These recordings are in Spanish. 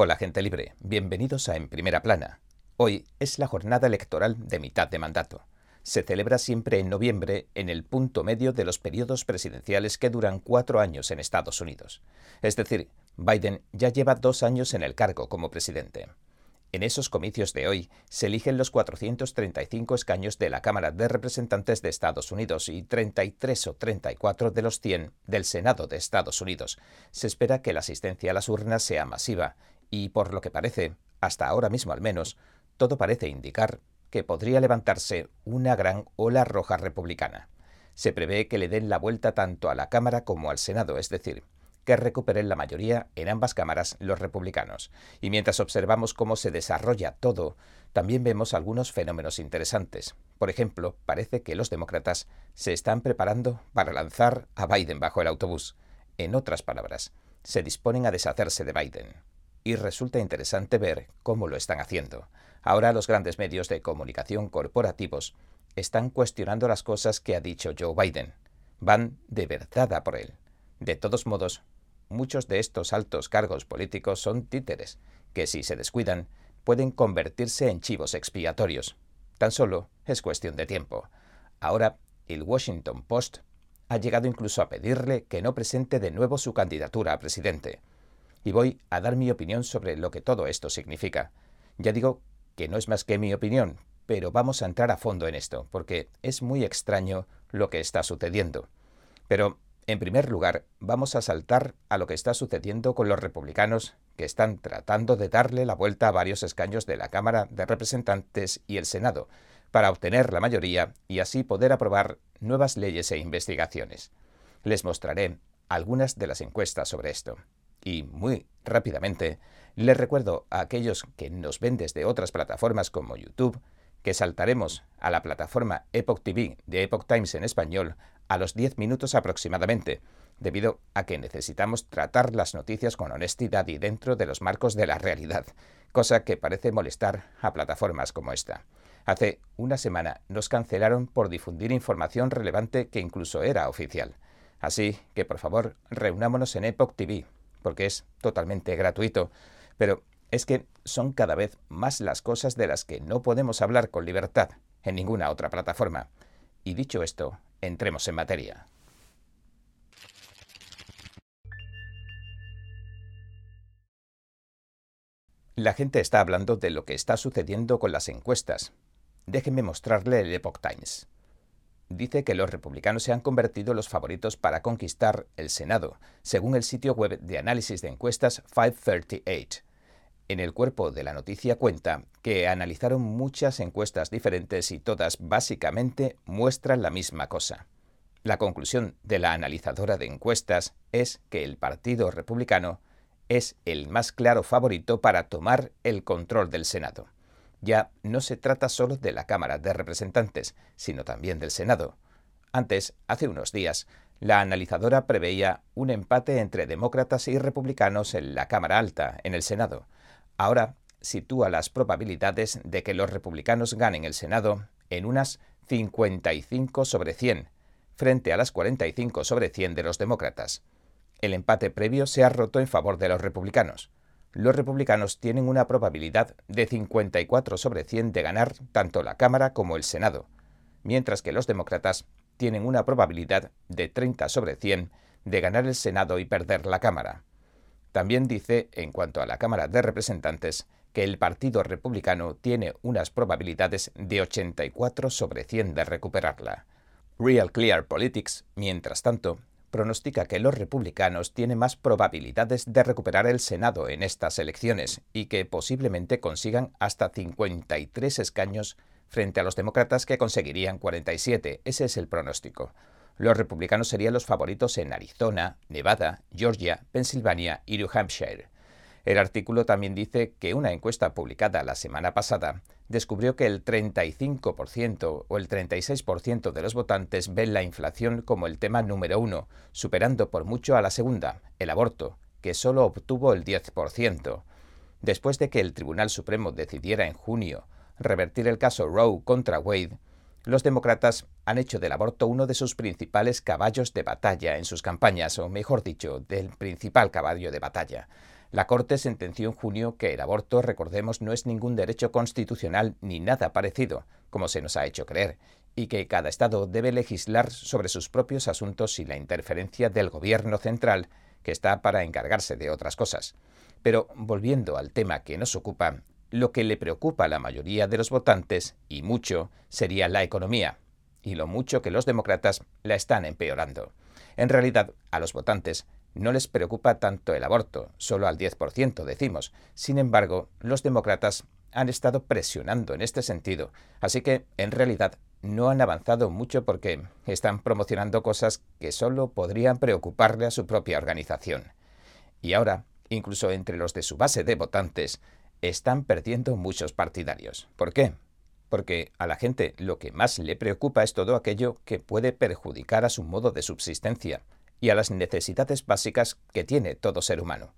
Hola gente libre, bienvenidos a En Primera Plana. Hoy es la jornada electoral de mitad de mandato. Se celebra siempre en noviembre en el punto medio de los periodos presidenciales que duran cuatro años en Estados Unidos. Es decir, Biden ya lleva dos años en el cargo como presidente. En esos comicios de hoy se eligen los 435 escaños de la Cámara de Representantes de Estados Unidos y 33 o 34 de los 100 del Senado de Estados Unidos. Se espera que la asistencia a las urnas sea masiva y, por lo que parece, hasta ahora mismo al menos, todo parece indicar que podría levantarse una gran ola roja republicana. Se prevé que le den la vuelta tanto a la Cámara como al Senado, es decir, que recuperen la mayoría en ambas cámaras los republicanos. Y mientras observamos cómo se desarrolla todo, también vemos algunos fenómenos interesantes. Por ejemplo, parece que los demócratas se están preparando para lanzar a Biden bajo el autobús. En otras palabras, se disponen a deshacerse de Biden. Y resulta interesante ver cómo lo están haciendo. Ahora los grandes medios de comunicación corporativos están cuestionando las cosas que ha dicho Joe Biden. Van de verdad a por él. De todos modos, muchos de estos altos cargos políticos son títeres, que si se descuidan, pueden convertirse en chivos expiatorios. Tan solo es cuestión de tiempo. Ahora, el Washington Post ha llegado incluso a pedirle que no presente de nuevo su candidatura a presidente. Y voy a dar mi opinión sobre lo que todo esto significa. Ya digo que no es más que mi opinión, pero vamos a entrar a fondo en esto, porque es muy extraño lo que está sucediendo. Pero en primer lugar, vamos a saltar a lo que está sucediendo con los republicanos que están tratando de darle la vuelta a varios escaños de la Cámara de Representantes y el Senado, para obtener la mayoría y así poder aprobar nuevas leyes e investigaciones. Les mostraré algunas de las encuestas sobre esto. Y muy rápidamente, les recuerdo a aquellos que nos ven desde otras plataformas como YouTube, que saltaremos a la plataforma Epoch TV de Epoch Times en español a los 10 minutos aproximadamente, debido a que necesitamos tratar las noticias con honestidad y dentro de los marcos de la realidad, cosa que parece molestar a plataformas como esta. Hace una semana nos cancelaron por difundir información relevante que incluso era oficial. Así que por favor reunámonos en Epoch TV, porque es totalmente gratuito. Pero es que son cada vez más las cosas de las que no podemos hablar con libertad en ninguna otra plataforma. Y dicho esto, entremos en materia. La gente está hablando de lo que está sucediendo con las encuestas. Déjenme mostrarle el Epoch Times. Dice que los republicanos se han convertido en los favoritos para conquistar el Senado, según el sitio web de análisis de encuestas 538. En el cuerpo de la noticia cuenta que analizaron muchas encuestas diferentes y todas básicamente muestran la misma cosa. La conclusión de la analizadora de encuestas es que el Partido Republicano es el más claro favorito para tomar el control del Senado. Ya no se trata solo de la Cámara de Representantes, sino también del Senado. Antes, hace unos días, la analizadora preveía un empate entre demócratas y republicanos en la Cámara Alta, en el Senado, Ahora sitúa las probabilidades de que los republicanos ganen el Senado en unas 55 sobre 100, frente a las 45 sobre 100 de los demócratas. El empate previo se ha roto en favor de los republicanos. Los republicanos tienen una probabilidad de 54 sobre 100 de ganar tanto la Cámara como el Senado, mientras que los demócratas tienen una probabilidad de 30 sobre 100 de ganar el Senado y perder la Cámara. También dice, en cuanto a la Cámara de Representantes, que el Partido Republicano tiene unas probabilidades de 84 sobre 100 de recuperarla. Real Clear Politics, mientras tanto, pronostica que los republicanos tienen más probabilidades de recuperar el Senado en estas elecciones y que posiblemente consigan hasta 53 escaños frente a los demócratas que conseguirían 47. Ese es el pronóstico. Los republicanos serían los favoritos en Arizona, Nevada, Georgia, Pensilvania y New Hampshire. El artículo también dice que una encuesta publicada la semana pasada descubrió que el 35% o el 36% de los votantes ven la inflación como el tema número uno, superando por mucho a la segunda, el aborto, que solo obtuvo el 10%. Después de que el Tribunal Supremo decidiera en junio revertir el caso Roe contra Wade, los demócratas han hecho del aborto uno de sus principales caballos de batalla en sus campañas, o mejor dicho, del principal caballo de batalla. La Corte sentenció en junio que el aborto, recordemos, no es ningún derecho constitucional ni nada parecido, como se nos ha hecho creer, y que cada Estado debe legislar sobre sus propios asuntos sin la interferencia del Gobierno central, que está para encargarse de otras cosas. Pero volviendo al tema que nos ocupa, lo que le preocupa a la mayoría de los votantes, y mucho, sería la economía, y lo mucho que los demócratas la están empeorando. En realidad, a los votantes no les preocupa tanto el aborto, solo al 10% decimos. Sin embargo, los demócratas han estado presionando en este sentido, así que en realidad no han avanzado mucho porque están promocionando cosas que solo podrían preocuparle a su propia organización. Y ahora, incluso entre los de su base de votantes, están perdiendo muchos partidarios. ¿Por qué? Porque a la gente lo que más le preocupa es todo aquello que puede perjudicar a su modo de subsistencia, y a las necesidades básicas que tiene todo ser humano.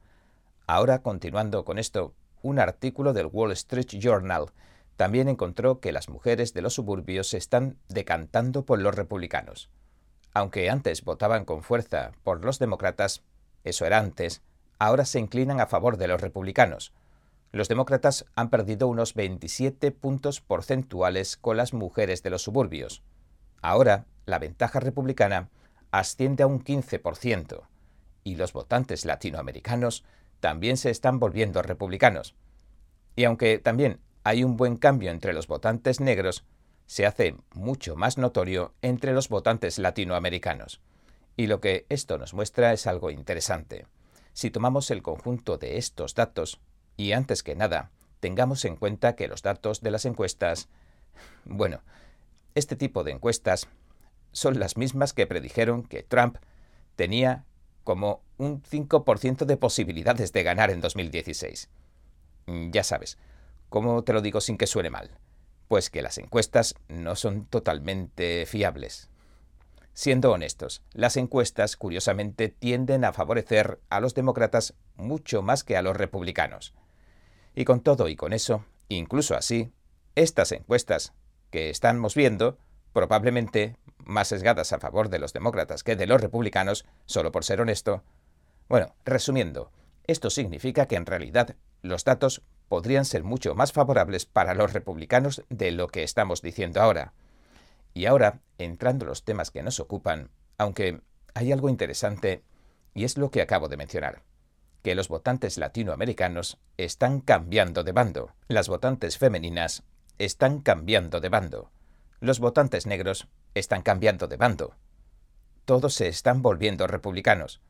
Ahora, continuando con esto, un artículo del Wall Street Journal también encontró que las mujeres de los suburbios se están decantando por los republicanos. Aunque antes votaban con fuerza por los demócratas, eso era antes, ahora se inclinan a favor de los republicanos. Los demócratas han perdido unos 27 puntos porcentuales con las mujeres de los suburbios. Ahora, la ventaja republicana asciende a un 15%, y los votantes latinoamericanos también se están volviendo republicanos. Y aunque también hay un buen cambio entre los votantes negros, se hace mucho más notorio entre los votantes latinoamericanos. Y lo que esto nos muestra es algo interesante. Si tomamos el conjunto de estos datos, y antes que nada, tengamos en cuenta que los datos de las encuestas... Bueno, este tipo de encuestas son las mismas que predijeron que Trump tenía como un 5% de posibilidades de ganar en 2016. Mm, ya sabes, ¿cómo te lo digo sin que suene mal? Pues que las encuestas no son totalmente fiables. Siendo honestos, las encuestas curiosamente tienden a favorecer a los demócratas mucho más que a los republicanos. Y con todo y con eso, incluso así, estas encuestas que estamos viendo probablemente más sesgadas a favor de los demócratas que de los republicanos, solo por ser honesto. Bueno, resumiendo, esto significa que en realidad los datos podrían ser mucho más favorables para los republicanos de lo que estamos diciendo ahora. Y ahora, entrando los temas que nos ocupan, aunque hay algo interesante, y es lo que acabo de mencionar, que los votantes latinoamericanos están cambiando de bando, las votantes femeninas están cambiando de bando, los votantes negros están cambiando de bando. Todos se están volviendo republicanos.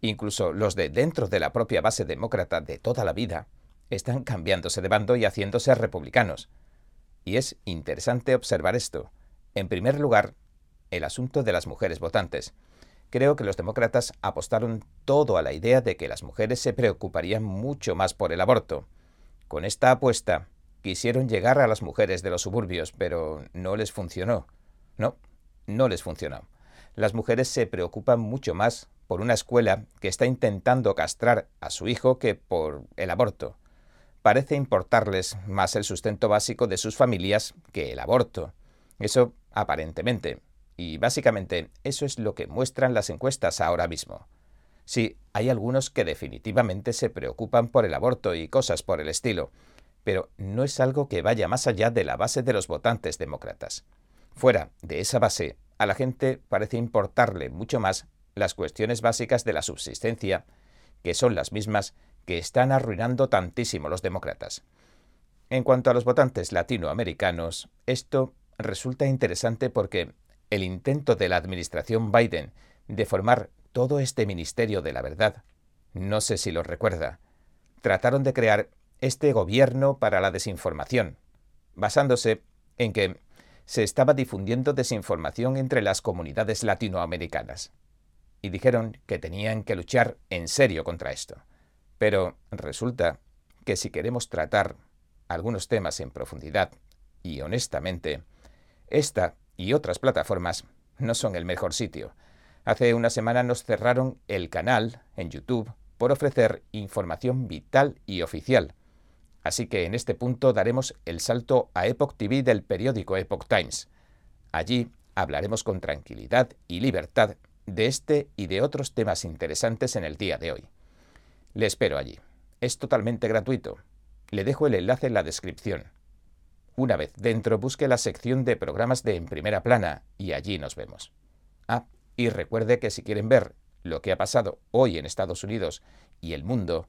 Incluso los de dentro de la propia base demócrata de toda la vida están cambiándose de bando y haciéndose republicanos. Y es interesante observar esto. En primer lugar, el asunto de las mujeres votantes. Creo que los demócratas apostaron todo a la idea de que las mujeres se preocuparían mucho más por el aborto. Con esta apuesta, quisieron llegar a las mujeres de los suburbios, pero no les funcionó. No, no les funcionó. Las mujeres se preocupan mucho más por una escuela que está intentando castrar a su hijo que por el aborto. Parece importarles más el sustento básico de sus familias que el aborto. Eso aparentemente. Y básicamente eso es lo que muestran las encuestas ahora mismo. Sí, hay algunos que definitivamente se preocupan por el aborto y cosas por el estilo, pero no es algo que vaya más allá de la base de los votantes demócratas. Fuera de esa base, a la gente parece importarle mucho más las cuestiones básicas de la subsistencia, que son las mismas que están arruinando tantísimo los demócratas. En cuanto a los votantes latinoamericanos, esto resulta interesante porque el intento de la administración Biden de formar todo este Ministerio de la Verdad, no sé si lo recuerda, trataron de crear este gobierno para la desinformación, basándose en que se estaba difundiendo desinformación entre las comunidades latinoamericanas. Y dijeron que tenían que luchar en serio contra esto. Pero resulta que si queremos tratar algunos temas en profundidad y honestamente, esta y otras plataformas no son el mejor sitio. Hace una semana nos cerraron el canal en YouTube por ofrecer información vital y oficial Así que en este punto daremos el salto a Epoch TV del periódico Epoch Times. Allí hablaremos con tranquilidad y libertad de este y de otros temas interesantes en el día de hoy. Le espero allí. Es totalmente gratuito. Le dejo el enlace en la descripción. Una vez dentro, busque la sección de programas de En Primera Plana y allí nos vemos. Ah, y recuerde que si quieren ver lo que ha pasado hoy en Estados Unidos y el mundo,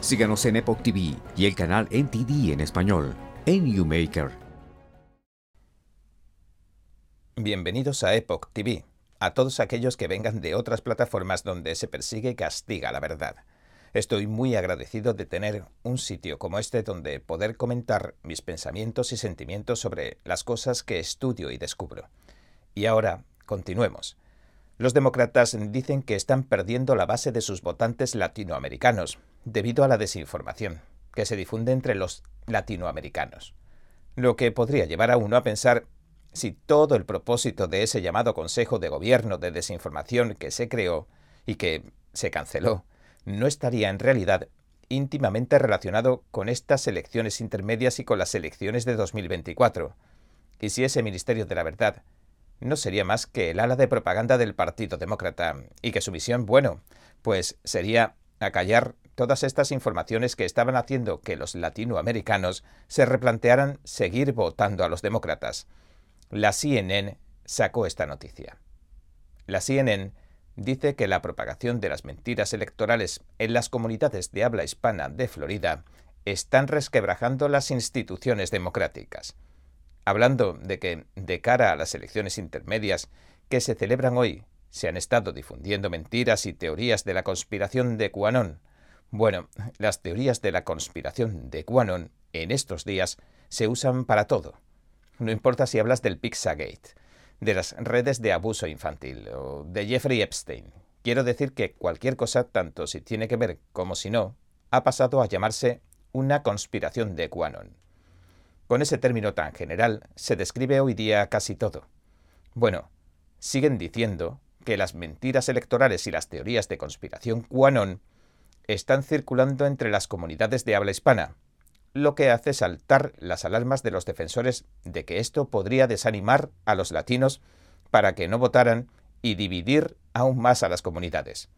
Síganos en Epoch TV y el canal NTD en español, en YouMaker. Bienvenidos a Epoch TV, a todos aquellos que vengan de otras plataformas donde se persigue y castiga la verdad. Estoy muy agradecido de tener un sitio como este donde poder comentar mis pensamientos y sentimientos sobre las cosas que estudio y descubro. Y ahora, continuemos. Los demócratas dicen que están perdiendo la base de sus votantes latinoamericanos debido a la desinformación que se difunde entre los latinoamericanos. Lo que podría llevar a uno a pensar si todo el propósito de ese llamado Consejo de Gobierno de Desinformación que se creó y que se canceló no estaría en realidad íntimamente relacionado con estas elecciones intermedias y con las elecciones de 2024. Y si ese Ministerio de la Verdad no sería más que el ala de propaganda del Partido Demócrata, y que su misión, bueno, pues sería acallar todas estas informaciones que estaban haciendo que los latinoamericanos se replantearan seguir votando a los demócratas. La CNN sacó esta noticia. La CNN dice que la propagación de las mentiras electorales en las comunidades de habla hispana de Florida están resquebrajando las instituciones democráticas. Hablando de que, de cara a las elecciones intermedias que se celebran hoy, se han estado difundiendo mentiras y teorías de la conspiración de QAnon. Bueno, las teorías de la conspiración de QAnon en estos días se usan para todo. No importa si hablas del Pizzagate, de las redes de abuso infantil o de Jeffrey Epstein. Quiero decir que cualquier cosa, tanto si tiene que ver como si no, ha pasado a llamarse una conspiración de QAnon. Con ese término tan general se describe hoy día casi todo. Bueno, siguen diciendo que las mentiras electorales y las teorías de conspiración QAnon están circulando entre las comunidades de habla hispana, lo que hace saltar las alarmas de los defensores de que esto podría desanimar a los latinos para que no votaran y dividir aún más a las comunidades.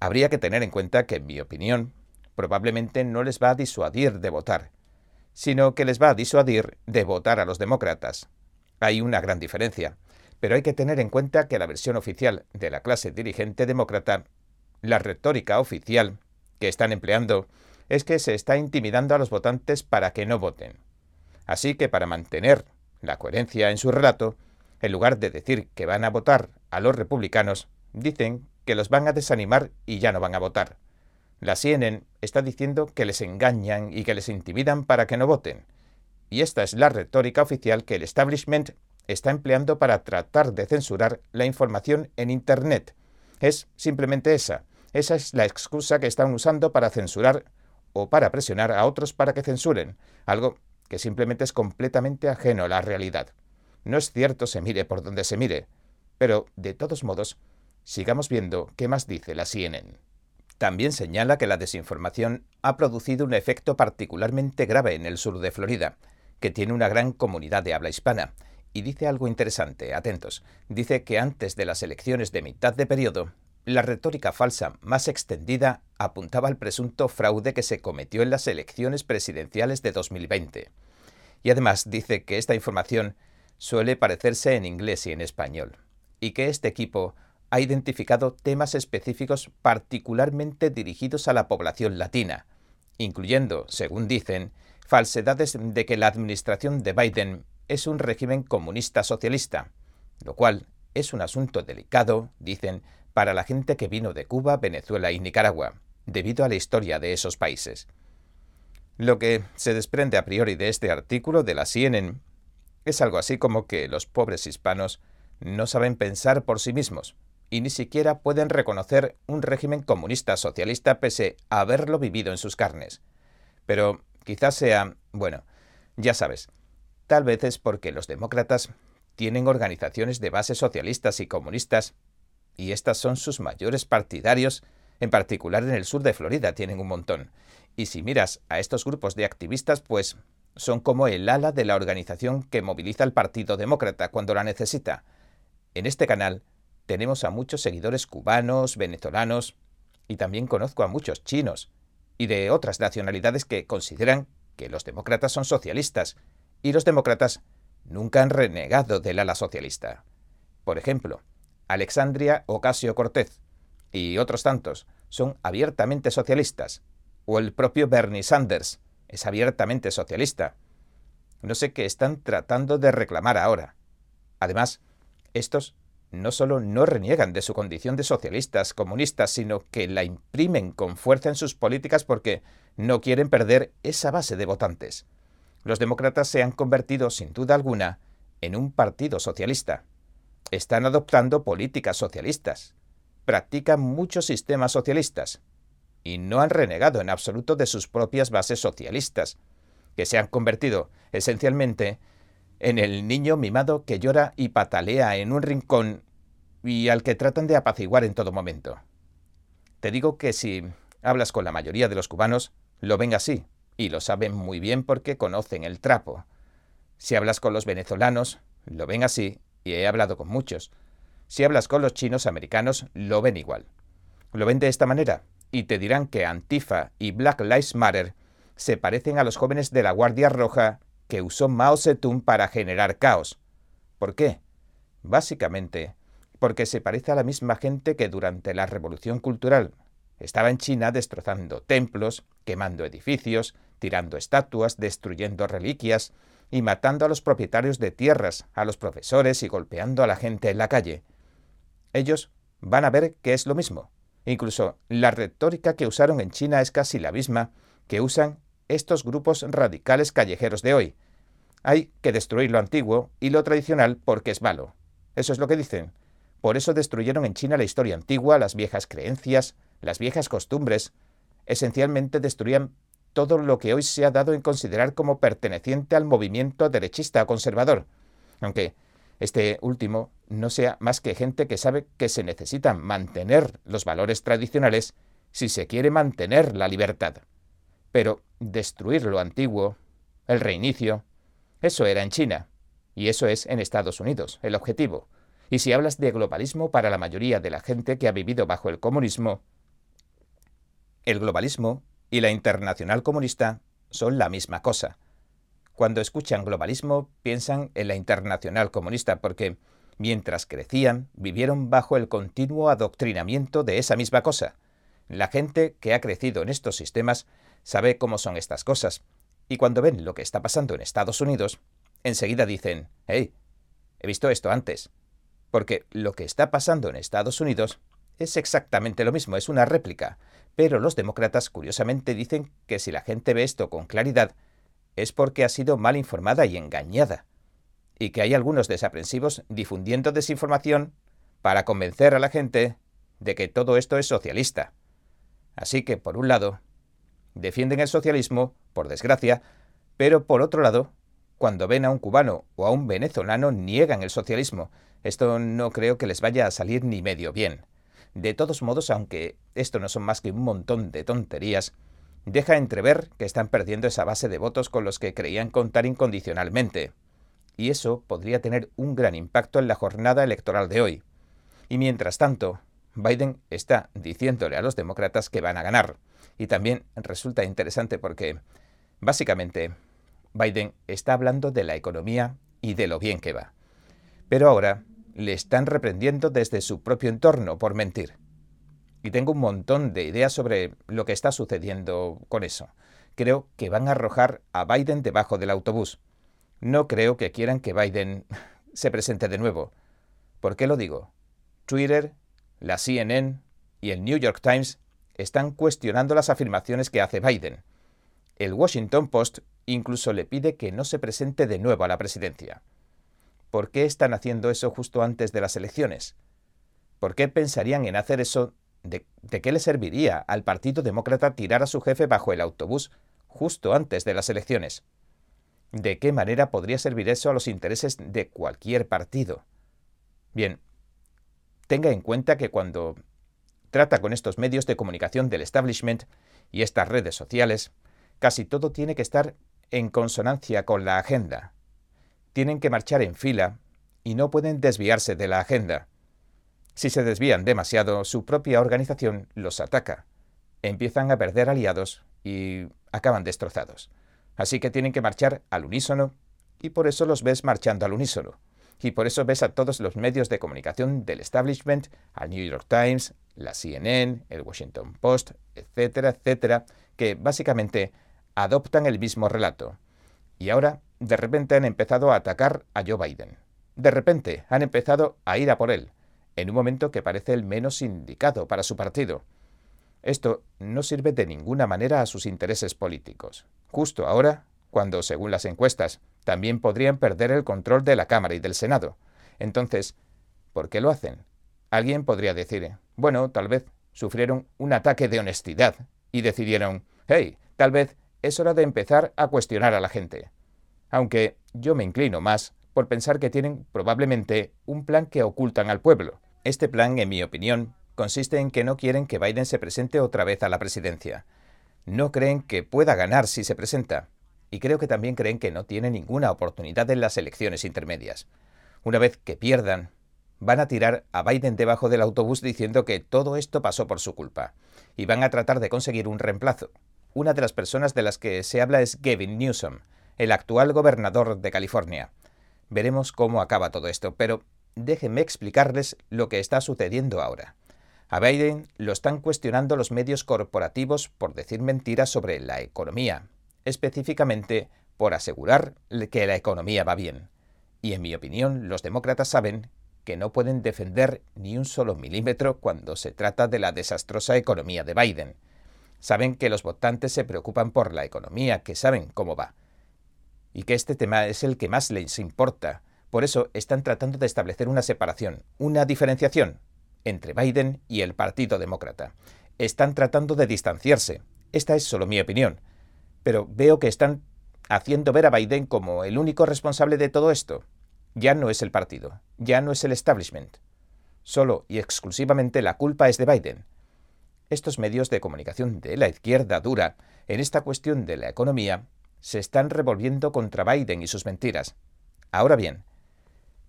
Habría que tener en cuenta que, en mi opinión, probablemente no les va a disuadir de votar, sino que les va a disuadir de votar a los demócratas. Hay una gran diferencia, pero hay que tener en cuenta que la versión oficial de la clase dirigente demócrata, la retórica oficial que están empleando, es que se está intimidando a los votantes para que no voten. Así que para mantener la coherencia en su relato, en lugar de decir que van a votar a los republicanos, dicen que los van a desanimar y ya no van a votar. La CNN está diciendo que les engañan y que les intimidan para que no voten. Y esta es la retórica oficial que el establishment está empleando para tratar de censurar la información en Internet. Es simplemente esa. Esa es la excusa que están usando para censurar o para presionar a otros para que censuren, algo que simplemente es completamente ajeno a la realidad. No es cierto se mire por donde se mire, pero, de todos modos, sigamos viendo qué más dice la CNN. También señala que la desinformación ha producido un efecto particularmente grave en el sur de Florida, que tiene una gran comunidad de habla hispana, y dice algo interesante, atentos. Dice que antes de las elecciones de mitad de periodo, la retórica falsa más extendida apuntaba al presunto fraude que se cometió en las elecciones presidenciales de 2020. Y además dice que esta información suele parecerse en inglés y en español, y que este equipo ha identificado temas específicos particularmente dirigidos a la población latina, incluyendo, según dicen, falsedades de que la administración de Biden es un régimen comunista socialista, lo cual es un asunto delicado, dicen, para la gente que vino de Cuba, Venezuela y Nicaragua, debido a la historia de esos países. Lo que se desprende a priori de este artículo de la CNN es algo así como que los pobres hispanos no saben pensar por sí mismos y ni siquiera pueden reconocer un régimen comunista socialista pese a haberlo vivido en sus carnes. Pero quizás sea, bueno, ya sabes, tal vez es porque los demócratas tienen organizaciones de base socialistas y comunistas, y estas son sus mayores partidarios, en particular en el sur de Florida tienen un montón. Y si miras a estos grupos de activistas, pues son como el ala de la organización que moviliza al Partido Demócrata cuando la necesita. En este canal tenemos a muchos seguidores cubanos, venezolanos, y también conozco a muchos chinos, y de otras nacionalidades que consideran que los demócratas son socialistas, y los demócratas nunca han renegado del ala socialista. Por ejemplo, Alexandria Ocasio Cortez y otros tantos son abiertamente socialistas, o el propio Bernie Sanders es abiertamente socialista. No sé qué están tratando de reclamar ahora. Además, estos no solo no reniegan de su condición de socialistas comunistas, sino que la imprimen con fuerza en sus políticas porque no quieren perder esa base de votantes. Los demócratas se han convertido, sin duda alguna, en un partido socialista. Están adoptando políticas socialistas. Practican muchos sistemas socialistas. Y no han renegado en absoluto de sus propias bases socialistas, que se han convertido, esencialmente, en el niño mimado que llora y patalea en un rincón y al que tratan de apaciguar en todo momento. Te digo que si hablas con la mayoría de los cubanos, lo ven así, y lo saben muy bien porque conocen el trapo. Si hablas con los venezolanos, lo ven así, y he hablado con muchos. Si hablas con los chinos americanos, lo ven igual. Lo ven de esta manera, y te dirán que Antifa y Black Lives Matter se parecen a los jóvenes de la Guardia Roja que usó Mao Zedong para generar caos. ¿Por qué? Básicamente, porque se parece a la misma gente que durante la Revolución Cultural estaba en China destrozando templos, quemando edificios, tirando estatuas, destruyendo reliquias y matando a los propietarios de tierras, a los profesores y golpeando a la gente en la calle. Ellos van a ver que es lo mismo. Incluso la retórica que usaron en China es casi la misma que usan estos grupos radicales callejeros de hoy. Hay que destruir lo antiguo y lo tradicional porque es malo. Eso es lo que dicen. Por eso destruyeron en China la historia antigua, las viejas creencias, las viejas costumbres. Esencialmente destruían todo lo que hoy se ha dado en considerar como perteneciente al movimiento derechista o conservador. Aunque este último no sea más que gente que sabe que se necesitan mantener los valores tradicionales si se quiere mantener la libertad. Pero destruir lo antiguo, el reinicio, eso era en China, y eso es en Estados Unidos, el objetivo. Y si hablas de globalismo para la mayoría de la gente que ha vivido bajo el comunismo, el globalismo y la internacional comunista son la misma cosa. Cuando escuchan globalismo piensan en la internacional comunista porque, mientras crecían, vivieron bajo el continuo adoctrinamiento de esa misma cosa. La gente que ha crecido en estos sistemas sabe cómo son estas cosas, y cuando ven lo que está pasando en Estados Unidos, enseguida dicen, hey, he visto esto antes. Porque lo que está pasando en Estados Unidos es exactamente lo mismo, es una réplica. Pero los demócratas curiosamente dicen que si la gente ve esto con claridad, es porque ha sido mal informada y engañada. Y que hay algunos desaprensivos difundiendo desinformación para convencer a la gente de que todo esto es socialista. Así que, por un lado, defienden el socialismo, por desgracia, pero por otro lado, cuando ven a un cubano o a un venezolano, niegan el socialismo. Esto no creo que les vaya a salir ni medio bien. De todos modos, aunque esto no son más que un montón de tonterías, deja entrever que están perdiendo esa base de votos con los que creían contar incondicionalmente. Y eso podría tener un gran impacto en la jornada electoral de hoy. Y mientras tanto, Biden está diciéndole a los demócratas que van a ganar. Y también resulta interesante porque, básicamente, Biden está hablando de la economía y de lo bien que va. Pero ahora le están reprendiendo desde su propio entorno por mentir. Y tengo un montón de ideas sobre lo que está sucediendo con eso. Creo que van a arrojar a Biden debajo del autobús. No creo que quieran que Biden se presente de nuevo. ¿Por qué lo digo? Twitter, la CNN y el New York Times están cuestionando las afirmaciones que hace Biden. El Washington Post incluso le pide que no se presente de nuevo a la presidencia. ¿Por qué están haciendo eso justo antes de las elecciones? ¿Por qué pensarían en hacer eso? ¿De, ¿De, qué le serviría al Partido Demócrata tirar a su jefe bajo el autobús justo antes de las elecciones? ¿De qué manera podría servir eso a los intereses de cualquier partido? Bien, tenga en cuenta que cuando trata con estos medios de comunicación del establishment y estas redes sociales, casi todo tiene que estar en consonancia con la agenda. Tienen que marchar en fila y no pueden desviarse de la agenda. Si se desvían demasiado, su propia organización los ataca. Empiezan a perder aliados y acaban destrozados. Así que tienen que marchar al unísono y por eso los ves marchando al unísono. Y por eso ves a todos los medios de comunicación del establishment, al New York Times, la CNN, el Washington Post, etcétera, etcétera, que básicamente adoptan el mismo relato. Y ahora, de repente, han empezado a atacar a Joe Biden. De repente, han empezado a ir a por él, en un momento que parece el menos indicado para su partido. Esto no sirve de ninguna manera a sus intereses políticos. Justo ahora, cuando, según las encuestas, también podrían perder el control de la Cámara y del Senado. Entonces, ¿por qué lo hacen? Alguien podría decir, bueno, tal vez sufrieron un ataque de honestidad y decidieron, hey, tal vez es hora de empezar a cuestionar a la gente. Aunque yo me inclino más por pensar que tienen probablemente un plan que ocultan al pueblo. Este plan, en mi opinión, consiste en que no quieren que Biden se presente otra vez a la presidencia. No creen que pueda ganar si se presenta. Y creo que también creen que no tiene ninguna oportunidad en las elecciones intermedias. Una vez que pierdan, van a tirar a Biden debajo del autobús diciendo que todo esto pasó por su culpa. Y van a tratar de conseguir un reemplazo. Una de las personas de las que se habla es Gavin Newsom, el actual gobernador de California. Veremos cómo acaba todo esto, pero déjenme explicarles lo que está sucediendo ahora. A Biden lo están cuestionando los medios corporativos por decir mentiras sobre la economía, específicamente por asegurar que la economía va bien. Y en mi opinión, los demócratas saben que no pueden defender ni un solo milímetro cuando se trata de la desastrosa economía de Biden. Saben que los votantes se preocupan por la economía, que saben cómo va. Y que este tema es el que más les importa. Por eso están tratando de establecer una separación, una diferenciación entre Biden y el Partido Demócrata. Están tratando de distanciarse. Esta es solo mi opinión. Pero veo que están haciendo ver a Biden como el único responsable de todo esto. Ya no es el partido, ya no es el establishment. Solo y exclusivamente la culpa es de Biden estos medios de comunicación de la izquierda dura, en esta cuestión de la economía, se están revolviendo contra Biden y sus mentiras. Ahora bien,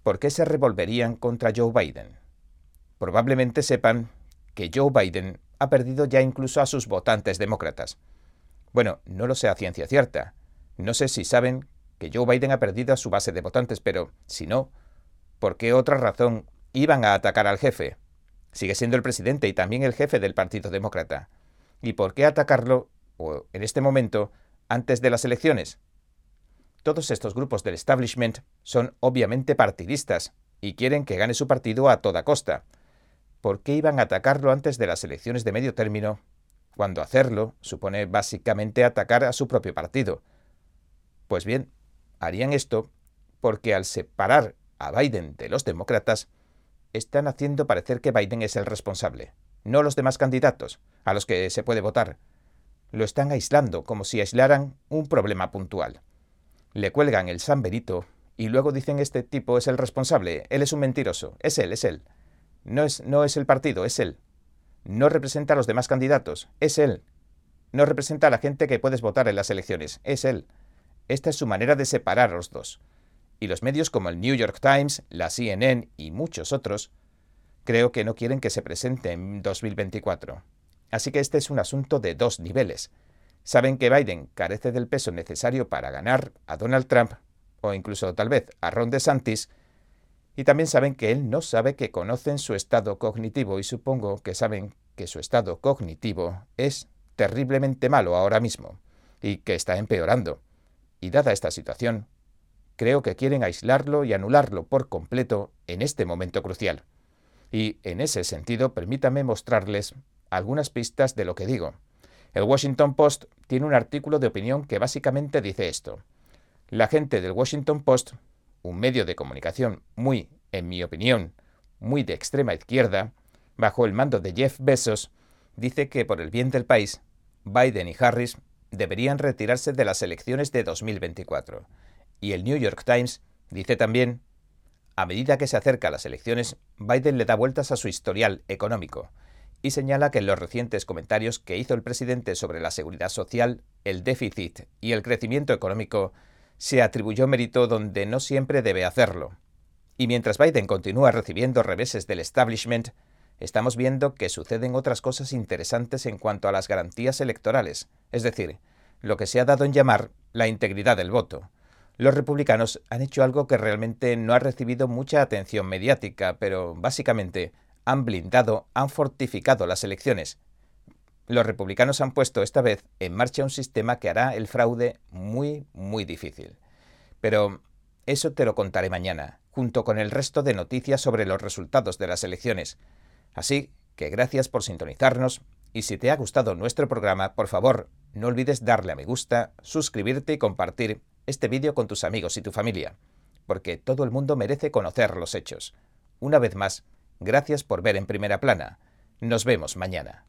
¿por qué se revolverían contra Joe Biden? Probablemente sepan que Joe Biden ha perdido ya incluso a sus votantes demócratas. Bueno, no lo sé a ciencia cierta. No sé si saben que Joe Biden ha perdido a su base de votantes, pero si no, ¿por qué otra razón iban a atacar al jefe? Sigue siendo el presidente y también el jefe del Partido Demócrata. ¿Y por qué atacarlo, o en este momento, antes de las elecciones? Todos estos grupos del establishment son obviamente partidistas y quieren que gane su partido a toda costa. ¿Por qué iban a atacarlo antes de las elecciones de medio término, cuando hacerlo supone básicamente atacar a su propio partido? Pues bien, harían esto porque al separar a Biden de los demócratas, están haciendo parecer que Biden es el responsable, no los demás candidatos, a los que se puede votar. Lo están aislando como si aislaran un problema puntual. Le cuelgan el San Benito y luego dicen este tipo es el responsable, él es un mentiroso, es él, es él. No es, no es el partido, es él. No representa a los demás candidatos, es él. No representa a la gente que puedes votar en las elecciones, es él. Esta es su manera de separar a los dos y los medios como el New York Times, la CNN y muchos otros, creo que no quieren que se presente en 2024. Así que este es un asunto de dos niveles. Saben que Biden carece del peso necesario para ganar a Donald Trump o incluso tal vez a Ron DeSantis, y también saben que él no sabe que conocen su estado cognitivo y supongo que saben que su estado cognitivo es terriblemente malo ahora mismo y que está empeorando. Y dada esta situación, creo que quieren aislarlo y anularlo por completo en este momento crucial. Y en ese sentido, permítame mostrarles algunas pistas de lo que digo. El Washington Post tiene un artículo de opinión que básicamente dice esto. La gente del Washington Post, un medio de comunicación muy, en mi opinión, muy de extrema izquierda, bajo el mando de Jeff Bezos, dice que por el bien del país, Biden y Harris deberían retirarse de las elecciones de 2024. Y el New York Times dice también, a medida que se acerca a las elecciones, Biden le da vueltas a su historial económico y señala que en los recientes comentarios que hizo el presidente sobre la seguridad social, el déficit y el crecimiento económico, se atribuyó mérito donde no siempre debe hacerlo. Y mientras Biden continúa recibiendo reveses del establishment, estamos viendo que suceden otras cosas interesantes en cuanto a las garantías electorales, es decir, lo que se ha dado en llamar la integridad del voto. Los republicanos han hecho algo que realmente no ha recibido mucha atención mediática, pero básicamente han blindado, han fortificado las elecciones. Los republicanos han puesto esta vez en marcha un sistema que hará el fraude muy, muy difícil. Pero eso te lo contaré mañana, junto con el resto de noticias sobre los resultados de las elecciones. Así que gracias por sintonizarnos y si te ha gustado nuestro programa, por favor, no olvides darle a me gusta, suscribirte y compartir este vídeo con tus amigos y tu familia, porque todo el mundo merece conocer los hechos. Una vez más, gracias por ver en primera plana. Nos vemos mañana.